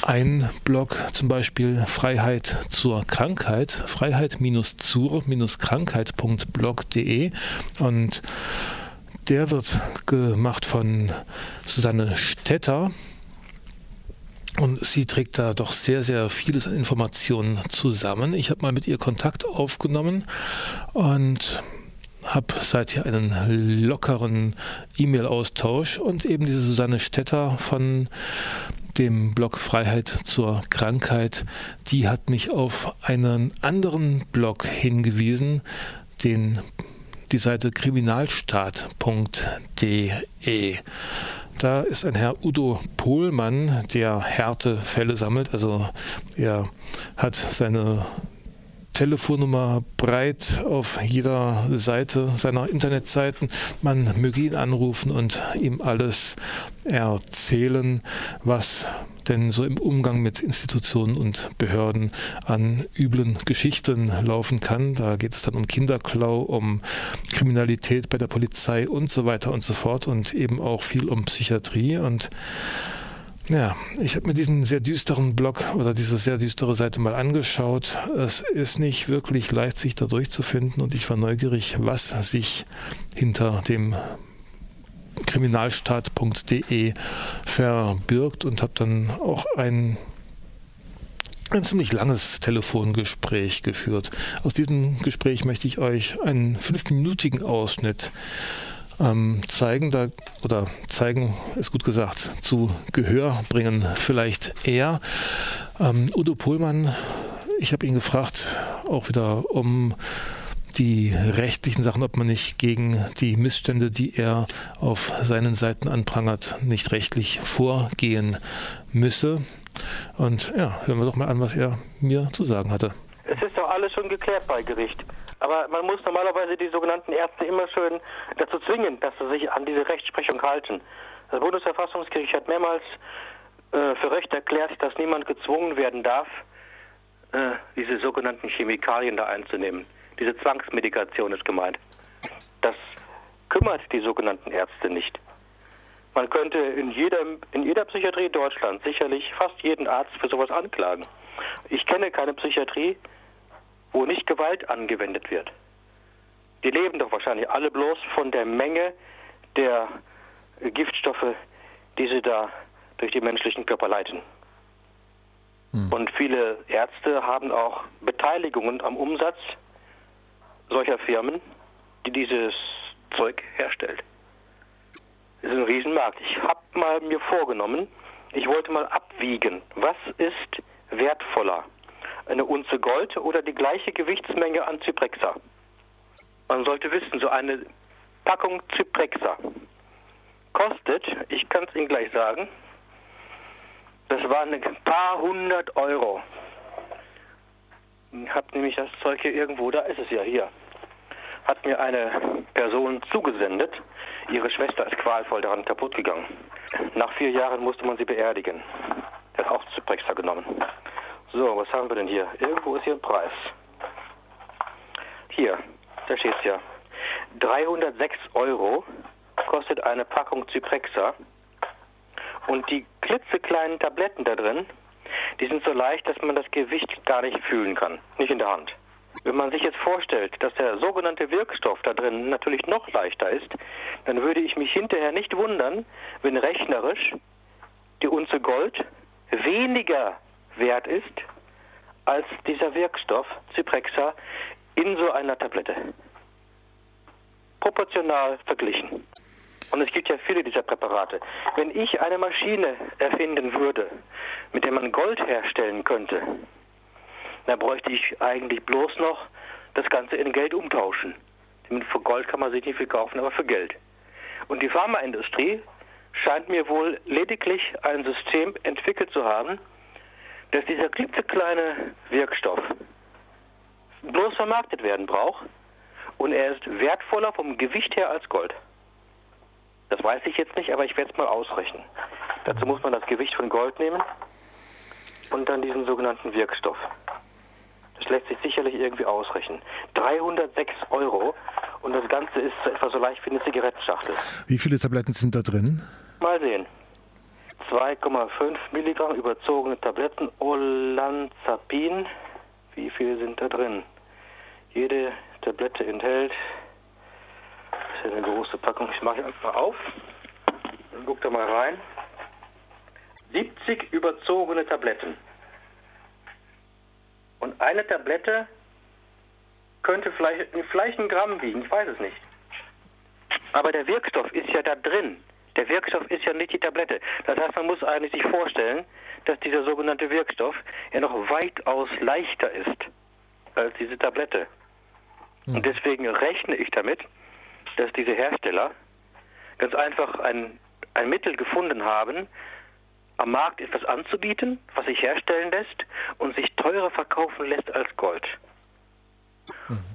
Speaker 3: Ein Blog zum Beispiel Freiheit zur Krankheit, freiheit-zur-krankheit.blog.de und der wird gemacht von Susanne Stetter. Und sie trägt da doch sehr, sehr vieles an Informationen zusammen. Ich habe mal mit ihr Kontakt aufgenommen und habe seither einen lockeren E-Mail-Austausch und eben diese Susanne Stetter von dem Blog Freiheit zur Krankheit, die hat mich auf einen anderen Blog hingewiesen, den die Seite kriminalstaat.de. Da ist ein Herr Udo Pohlmann, der Härtefälle sammelt. Also er hat seine Telefonnummer breit auf jeder Seite seiner Internetseiten. Man möge ihn anrufen und ihm alles erzählen, was denn so im Umgang mit Institutionen und Behörden an üblen Geschichten laufen kann. Da geht es dann um Kinderklau, um Kriminalität bei der Polizei und so weiter und so fort und eben auch viel um Psychiatrie und ja, ich habe mir diesen sehr düsteren Blog oder diese sehr düstere Seite mal angeschaut. Es ist nicht wirklich leicht, sich da durchzufinden und ich war neugierig, was sich hinter dem kriminalstaat.de verbirgt und habe dann auch ein ein ziemlich langes Telefongespräch geführt. Aus diesem Gespräch möchte ich euch einen fünfminütigen Ausschnitt ähm, zeigen, da, oder zeigen ist gut gesagt, zu Gehör bringen vielleicht eher. Ähm, Udo Pohlmann, ich habe ihn gefragt, auch wieder um die rechtlichen Sachen, ob man nicht gegen die Missstände, die er auf seinen Seiten anprangert, nicht rechtlich vorgehen müsse. Und ja, hören wir doch mal an, was er mir zu sagen hatte.
Speaker 10: Es ist doch alles schon geklärt bei Gericht. Aber man muss normalerweise die sogenannten Ärzte immer schön dazu zwingen, dass sie sich an diese Rechtsprechung halten. Das Bundesverfassungsgericht hat mehrmals äh, für Recht erklärt, dass niemand gezwungen werden darf, äh, diese sogenannten Chemikalien da einzunehmen. Diese Zwangsmedikation ist gemeint. Das kümmert die sogenannten Ärzte nicht. Man könnte in jeder, in jeder Psychiatrie Deutschlands sicherlich fast jeden Arzt für sowas anklagen. Ich kenne keine Psychiatrie, wo nicht Gewalt angewendet wird. Die leben doch wahrscheinlich alle bloß von der Menge der Giftstoffe, die sie da durch die menschlichen Körper leiten. Hm. Und viele Ärzte haben auch Beteiligungen am Umsatz solcher Firmen, die dieses Zeug herstellt. Das ist ein Riesenmarkt. Ich habe mal mir vorgenommen, ich wollte mal abwiegen, was ist wertvoller, eine Unze Gold oder die gleiche Gewichtsmenge an Zyprexa. Man sollte wissen, so eine Packung Zyprexa kostet, ich kann es Ihnen gleich sagen, das waren ein paar hundert Euro. Habe nämlich das Zeug hier irgendwo, da ist es ja hier. Hat mir eine Person zugesendet. Ihre Schwester ist qualvoll daran kaputt gegangen. Nach vier Jahren musste man sie beerdigen. Er hat auch Zyprexa genommen. So, was haben wir denn hier? Irgendwo ist hier ein Preis. Hier, da steht es ja. 306 Euro kostet eine Packung Zyprexa. Und die klitzekleinen Tabletten da drin, die sind so leicht, dass man das Gewicht gar nicht fühlen kann. Nicht in der Hand. Wenn man sich jetzt vorstellt, dass der sogenannte Wirkstoff da drin natürlich noch leichter ist, dann würde ich mich hinterher nicht wundern, wenn rechnerisch die Unze Gold weniger wert ist als dieser Wirkstoff Zyprexa in so einer Tablette. Proportional verglichen. Und es gibt ja viele dieser Präparate. Wenn ich eine Maschine erfinden würde, mit der man Gold herstellen könnte, dann bräuchte ich eigentlich bloß noch das Ganze in Geld umtauschen. Für Gold kann man sich nicht viel kaufen, aber für Geld. Und die Pharmaindustrie scheint mir wohl lediglich ein System entwickelt zu haben, dass dieser klitzekleine Wirkstoff bloß vermarktet werden braucht und er ist wertvoller vom Gewicht her als Gold. Das weiß ich jetzt nicht, aber ich werde es mal ausrechnen. Dazu muss man das Gewicht von Gold nehmen und dann diesen sogenannten Wirkstoff. Das lässt sich sicherlich irgendwie ausrechnen. 306 Euro und das Ganze ist etwa so leicht wie eine Zigarettenschachtel.
Speaker 3: Wie viele Tabletten sind da drin?
Speaker 10: Mal sehen. 2,5 Milligramm überzogene Tabletten Olanzapin. Wie viele sind da drin? Jede Tablette enthält, das ist eine große Packung, ich mache einfach auf und guck da mal rein. 70 überzogene Tabletten. Und eine Tablette könnte vielleicht, vielleicht ein Gramm wiegen, ich weiß es nicht. Aber der Wirkstoff ist ja da drin. Der Wirkstoff ist ja nicht die Tablette. Das heißt, man muss eigentlich sich vorstellen, dass dieser sogenannte Wirkstoff ja noch weitaus leichter ist als diese Tablette. Mhm. Und deswegen rechne ich damit, dass diese Hersteller ganz einfach ein, ein Mittel gefunden haben, am Markt etwas anzubieten, was sich herstellen lässt und sich teurer verkaufen lässt als Gold.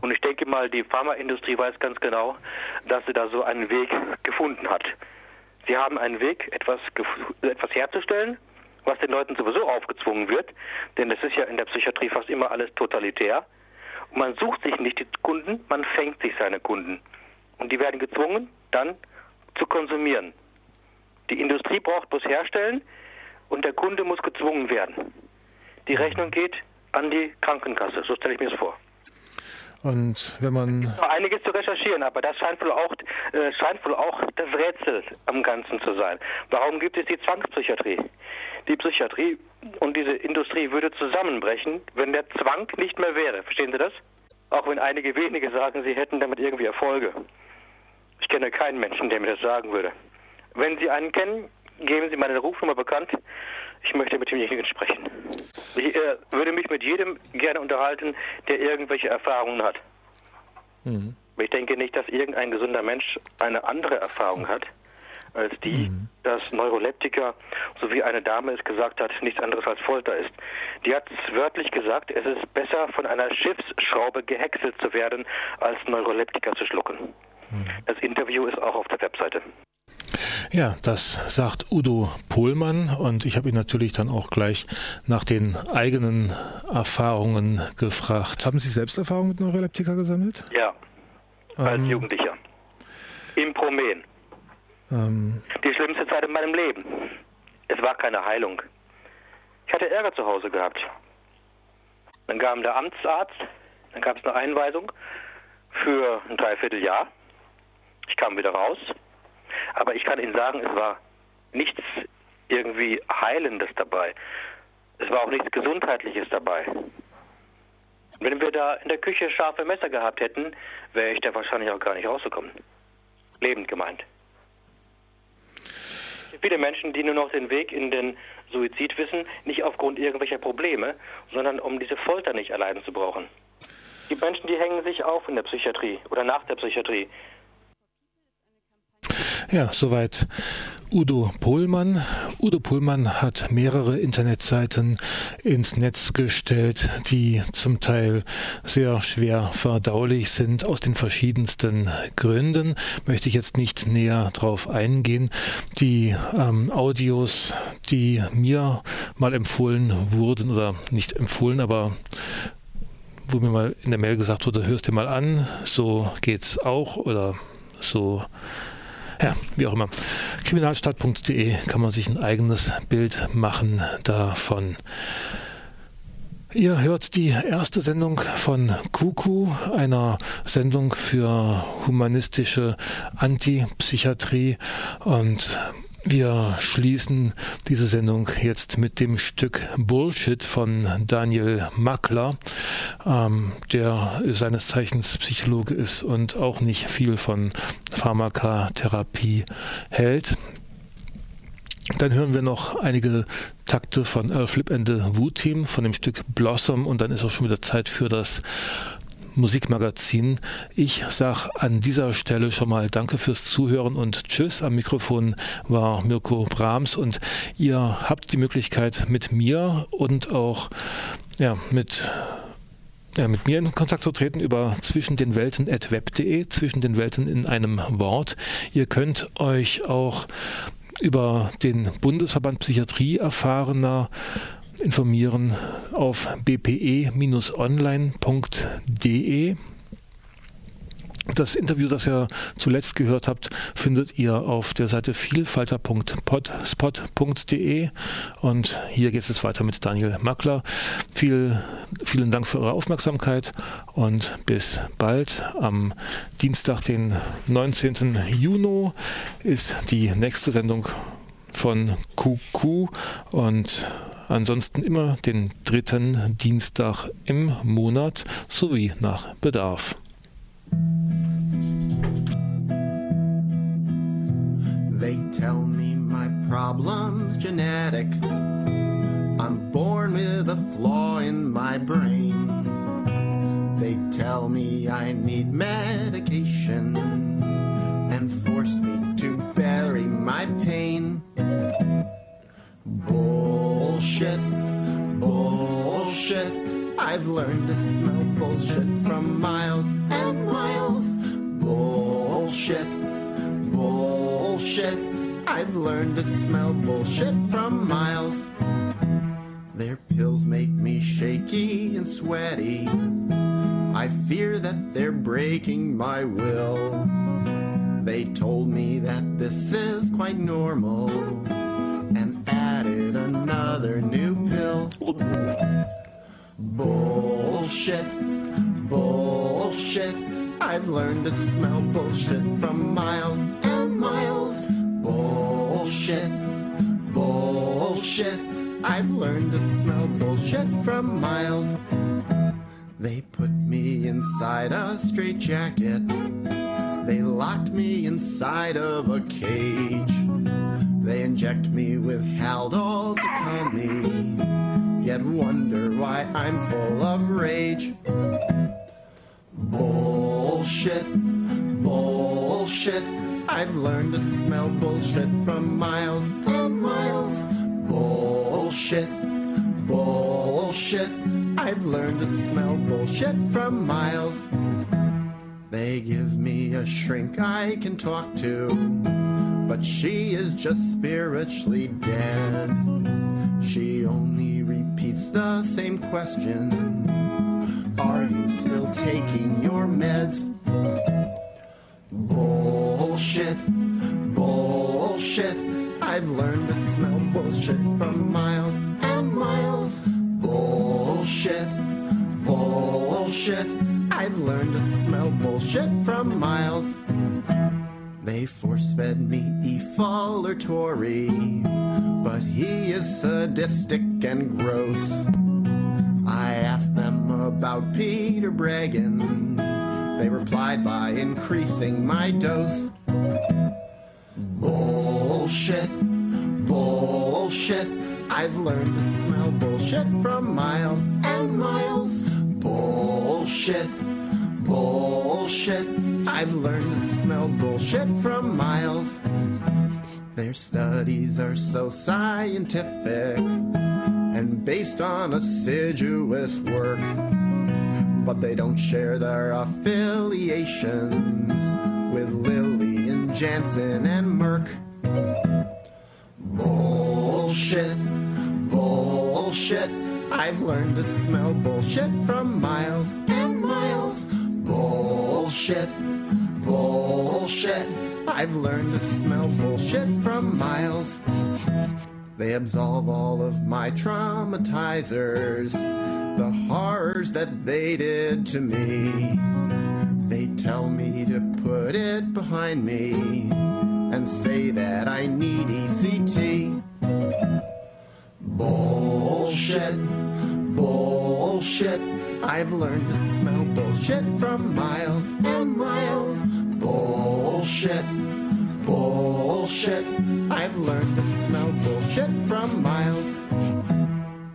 Speaker 10: Und ich denke mal, die Pharmaindustrie weiß ganz genau, dass sie da so einen Weg gefunden hat. Sie haben einen Weg, etwas, etwas herzustellen, was den Leuten sowieso aufgezwungen wird, denn es ist ja in der Psychiatrie fast immer alles totalitär. Und man sucht sich nicht die Kunden, man fängt sich seine Kunden. Und die werden gezwungen, dann zu konsumieren. Die Industrie braucht bloß herstellen und der Kunde muss gezwungen werden. Die Rechnung geht an die Krankenkasse, so stelle ich mir das vor.
Speaker 3: Und wenn man.
Speaker 10: Noch einiges zu recherchieren, aber das scheint wohl auch, äh, scheint wohl auch das Rätsel am Ganzen zu sein. Warum gibt es die Zwangspsychiatrie? Die Psychiatrie und diese Industrie würde zusammenbrechen, wenn der Zwang nicht mehr wäre. Verstehen Sie das? Auch wenn einige wenige sagen, sie hätten damit irgendwie Erfolge. Ich kenne keinen Menschen, der mir das sagen würde. Wenn Sie einen kennen, geben Sie meine Rufnummer bekannt. Ich möchte mit demjenigen sprechen. Ich äh, würde mich mit jedem gerne unterhalten, der irgendwelche Erfahrungen hat.
Speaker 3: Mhm.
Speaker 10: Ich denke nicht, dass irgendein gesunder Mensch eine andere Erfahrung hat, als die,
Speaker 3: Mhm.
Speaker 10: dass Neuroleptika, so wie eine Dame es gesagt hat, nichts anderes als Folter ist. Die hat es wörtlich gesagt, es ist besser von einer Schiffsschraube gehäckselt zu werden, als Neuroleptika zu schlucken. Das Interview ist auch auf der Webseite.
Speaker 3: Ja, das sagt Udo Pohlmann und ich habe ihn natürlich dann auch gleich nach den eigenen Erfahrungen gefragt.
Speaker 11: Haben Sie selbst Erfahrungen mit Neuroleptika gesammelt?
Speaker 10: Ja, als
Speaker 11: Ähm.
Speaker 10: Jugendlicher. Im Promen.
Speaker 11: Ähm,
Speaker 10: Die schlimmste Zeit in meinem Leben. Es war keine Heilung. Ich hatte Ärger zu Hause gehabt. Dann kam der Amtsarzt, dann gab es eine Einweisung für ein Dreivierteljahr. Ich kam wieder raus. Aber ich kann Ihnen sagen, es war nichts irgendwie Heilendes dabei. Es war auch nichts Gesundheitliches dabei. Wenn wir da in der Küche scharfe Messer gehabt hätten, wäre ich da wahrscheinlich auch gar nicht rausgekommen. Lebend gemeint. Es gibt viele Menschen, die nur noch den Weg in den Suizid wissen, nicht aufgrund irgendwelcher Probleme, sondern um diese Folter nicht erleiden zu brauchen. Gibt Menschen, die hängen sich auf in der Psychiatrie oder nach der Psychiatrie.
Speaker 3: Ja, soweit Udo Pohlmann. Udo Pohlmann hat mehrere Internetseiten ins Netz gestellt, die zum Teil sehr schwer verdaulich sind, aus den verschiedensten Gründen. Möchte ich jetzt nicht näher drauf eingehen. Die ähm, Audios, die mir mal empfohlen wurden, oder nicht empfohlen, aber wo mir mal in der Mail gesagt wurde, hörst dir mal an, so geht's auch, oder so ja, wie auch immer. Kriminalstadt.de kann man sich ein eigenes Bild machen davon. Ihr hört die erste Sendung von Kuku, einer Sendung für humanistische Antipsychiatrie und wir schließen diese Sendung jetzt mit dem Stück Bullshit von Daniel Mackler, ähm, der seines Zeichens Psychologe ist und auch nicht viel von Pharmakatherapie hält. Dann hören wir noch einige Takte von Earl Flip and the Wu Team von dem Stück Blossom und dann ist auch schon wieder Zeit für das Musikmagazin. Ich sage an dieser Stelle schon mal Danke fürs Zuhören und Tschüss. Am Mikrofon war Mirko Brahms und ihr habt die Möglichkeit mit mir und auch ja, mit ja, mit mir in Kontakt zu treten über zwischen den Welten at web.de, zwischen den Welten in einem Wort. Ihr könnt euch auch über den Bundesverband Psychiatrie erfahrener informieren auf bpe-online.de. Das Interview, das ihr zuletzt gehört habt, findet ihr auf der Seite vielfalter.potspot.de und hier geht es weiter mit Daniel Mackler. Viel, vielen Dank für eure Aufmerksamkeit und bis bald. Am Dienstag, den 19. Juni, ist die nächste Sendung von QQ und ansonsten immer den dritten Dienstag im Monat sowie nach Bedarf.
Speaker 12: They tell me my problem's genetic. I'm born with a flaw in my brain. They tell me I need medication and force me to bury my pain. Bullshit, bullshit. I've learned to smell bullshit from miles and miles. Bullshit, bullshit. I've learned to smell bullshit from miles. Their pills make me shaky and sweaty. I fear that they're breaking my will. They told me that this is quite normal and added another new pill. Bullshit, bullshit. I've learned to smell bullshit from miles and miles. Bullshit, bullshit. I've learned to smell bullshit from miles. They put me inside a straitjacket. They locked me inside of a cage. They inject me with Haldol to calm me, yet wonder why I'm full of rage. Bullshit, bullshit. I've learned to smell bullshit from miles and miles. Bullshit, bullshit. I've learned to smell bullshit from miles. They give me a shrink I can talk to, but she is just spiritually dead. She only repeats the same question Are you still taking your meds? Bullshit, bullshit. I've learned to smell bullshit from miles and miles. Bullshit, bullshit. I've learned to smell bullshit from miles. They force fed me Efol or Tory, but he is sadistic and gross. I asked them about Peter Bregan. They replied by increasing my dose. Bullshit, bullshit. I've learned to smell bullshit from miles and miles. Bullshit, bullshit. I've learned to smell bullshit from miles. Their studies are so scientific and based on assiduous work, but they don't share their affiliations with Lilly and Jansen and Merck. Bullshit, bullshit. I've learned to smell bullshit from miles. Bullshit, bullshit. I've learned to smell bullshit from miles. They absolve all of my traumatizers, the horrors that they did to me. They tell me to put it behind me and say that I need ECT. Bullshit, bullshit. I've learned to smell bullshit from miles and miles. Bullshit, bullshit. I've learned to smell bullshit from miles.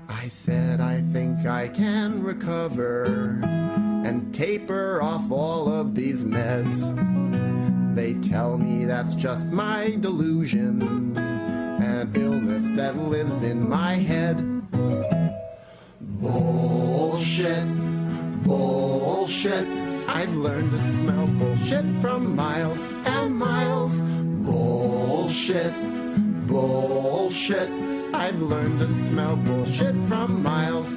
Speaker 12: I said I think I can recover and taper off all of these meds. They tell me that's just my delusion, an illness that lives in my head. Bullshit, bullshit. I've learned to smell bullshit from miles and miles. Bullshit, bullshit. I've learned to smell bullshit from miles.